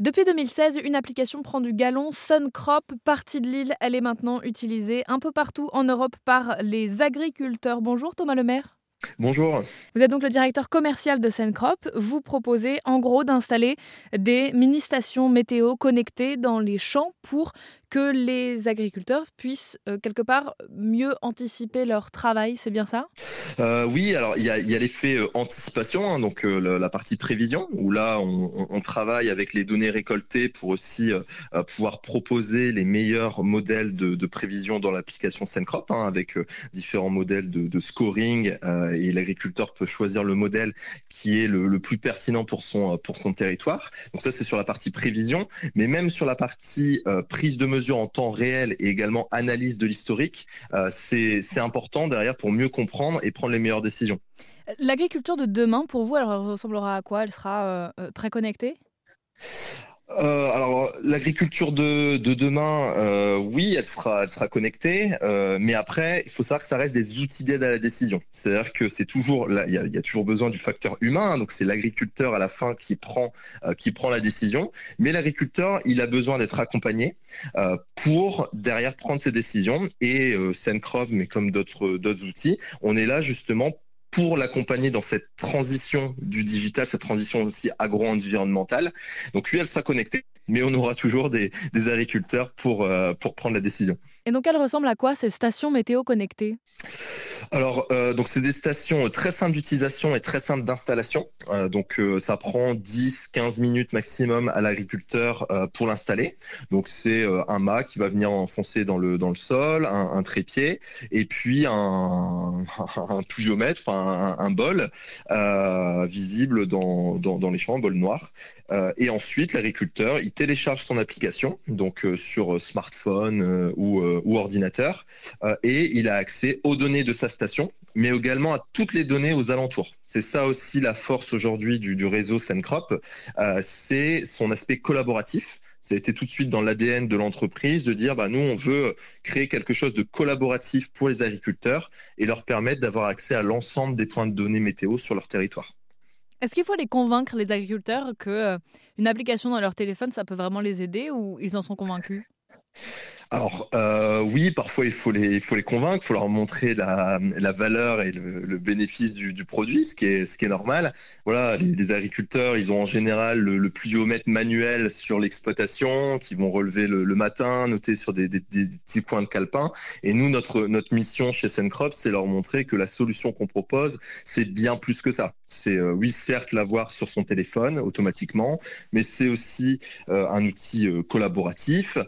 Depuis 2016, une application prend du galon, Suncrop, partie de l'île. Elle est maintenant utilisée un peu partout en Europe par les agriculteurs. Bonjour Thomas Lemaire. Bonjour. Vous êtes donc le directeur commercial de Suncrop. Vous proposez en gros d'installer des mini-stations météo connectées dans les champs pour que les agriculteurs puissent euh, quelque part mieux anticiper leur travail, c'est bien ça? Euh, Oui, alors il y a, l'effet euh, anticipation, hein, donc la partie prévision, où là on, travaille avec les données récoltées pour aussi pouvoir proposer les meilleurs modèles de, prévision dans l'application Sencrop, hein, avec différents modèles de, scoring, et l'agriculteur peut choisir le modèle qui est le, plus pertinent pour son, pour son territoire. Donc ça c'est sur la partie prévision, mais même sur la partie prise de mesure en temps réel et également analyse de l'historique, euh, c'est important derrière pour mieux comprendre et prendre les meilleures décisions. L'agriculture de demain, pour vous, elle ressemblera à quoi? Elle sera euh, euh, très connectée? Euh, alors l'agriculture de, demain, euh, oui, elle sera, elle sera connectée, euh, mais après, il faut savoir que ça reste des outils d'aide à la décision. C'est-à-dire que c'est toujours, il y, a, toujours besoin du facteur humain, hein, donc c'est l'agriculteur à la fin qui prend, qui prend la décision, mais l'agriculteur, il a besoin d'être accompagné pour derrière prendre ses décisions. Et Sencrov, mais comme d'autres d'autres outils, on est là justement pour l'accompagner dans cette transition du digital, cette transition aussi agro-environnementale. Donc lui, elle sera connectée, mais on aura toujours des, agriculteurs pour, euh, pour prendre la décision. Et donc elle ressemble à quoi ces stations météo connectées alors, euh, donc c'est des stations très simples d'utilisation et très simples d'installation. Euh, donc, euh, ça prend 10-15 minutes maximum à l'agriculteur pour l'installer. Donc, c'est un mât qui va venir enfoncer dans le dans le sol, un, trépied, et puis un, pluviomètre, un, bol visible dans, dans, les champs, un bol noir. et ensuite, l'agriculteur, il télécharge son application, donc sur smartphone ou, ou ordinateur, et il a accès aux données de sa station, mais également à toutes les données aux alentours. C'est ça aussi la force aujourd'hui du, réseau Sencrop, euh, c'est son aspect collaboratif. Ça a été tout de suite dans l'ADN de l'entreprise de dire, bah, nous, on veut créer quelque chose de collaboratif pour les agriculteurs et leur permettre d'avoir accès à l'ensemble des points de données météo sur leur territoire. Est-ce qu'il faut les convaincre, les agriculteurs, qu'une euh, application dans leur téléphone, ça peut vraiment les aider ou ils en sont convaincus? Alors euh, oui, parfois il faut les, convaincre, il faut leur montrer la, valeur et le, bénéfice du, du, produit, ce qui est, normal. Voilà, les, agriculteurs, ils ont en général le, le pluviomètre manuel sur l'exploitation, qui vont relever le, matin, noter sur des, petits points de calepin. Et nous, notre, mission chez Sencrop, c'est leur montrer que la solution qu'on propose, c'est bien plus que ça. C'est euh, oui, certes, l'avoir sur son téléphone automatiquement, mais c'est aussi euh, un outil collaboratif.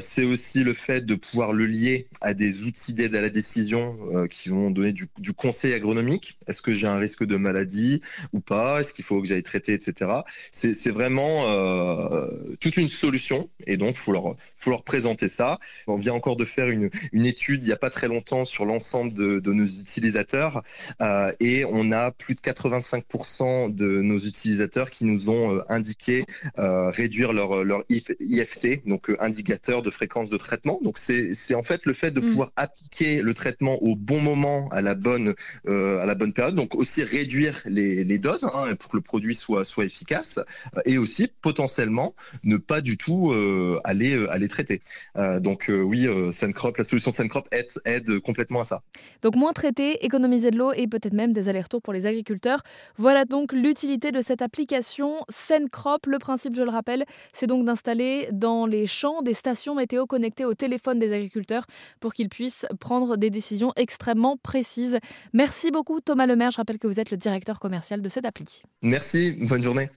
c'est aussi le fait de pouvoir le lier à des outils d'aide à la décision euh, qui vont donner du, conseil agronomique. Est-ce que j'ai un risque de maladie ou pas? Est-ce qu'il faut que j'aille traiter, etc. C'est vraiment euh, toute une solution et donc faut leur, faut leur présenter ça. On vient encore de faire une, étude il n'y a pas très longtemps sur l'ensemble de, nos utilisateurs euh, et on a plus de 85% de nos utilisateurs qui nous ont indiqué réduire leur, leur IFT, donc indicateur de fréquence de traitement traitement. Donc c'est en fait le fait de mm. pouvoir appliquer le traitement au bon moment, à la bonne, euh, à la bonne période. Donc aussi réduire les, les doses hein, pour que le produit soit, soit efficace euh, et aussi potentiellement ne pas du tout euh, aller, aller traiter. donc oui, Sencrop, la solution Sencrop aide, aide complètement à ça. Donc moins traiter, économiser de l'eau et peut-être même des allers-retours pour les agriculteurs. Voilà donc l'utilité de cette application Sencrop. Le principe, je le rappelle, c'est donc d'installer dans les champs des stations météo connectées au téléphone des agriculteurs pour qu'ils puissent prendre des décisions extrêmement précises. Merci beaucoup Thomas Lemaire. Je rappelle que vous êtes le directeur commercial de cette appli. Merci, bonne journée.